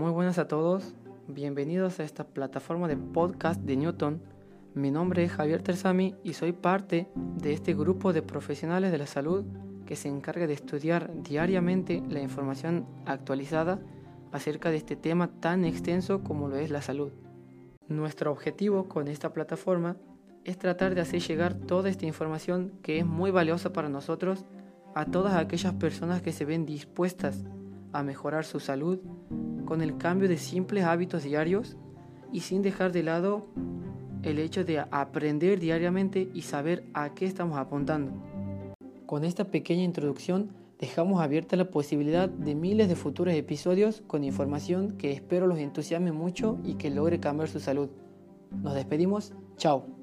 Muy buenas a todos, bienvenidos a esta plataforma de podcast de Newton. Mi nombre es Javier Tersami y soy parte de este grupo de profesionales de la salud que se encarga de estudiar diariamente la información actualizada acerca de este tema tan extenso como lo es la salud. Nuestro objetivo con esta plataforma es tratar de hacer llegar toda esta información que es muy valiosa para nosotros a todas aquellas personas que se ven dispuestas a mejorar su salud con el cambio de simples hábitos diarios y sin dejar de lado el hecho de aprender diariamente y saber a qué estamos apuntando. Con esta pequeña introducción dejamos abierta la posibilidad de miles de futuros episodios con información que espero los entusiasme mucho y que logre cambiar su salud. Nos despedimos, chao.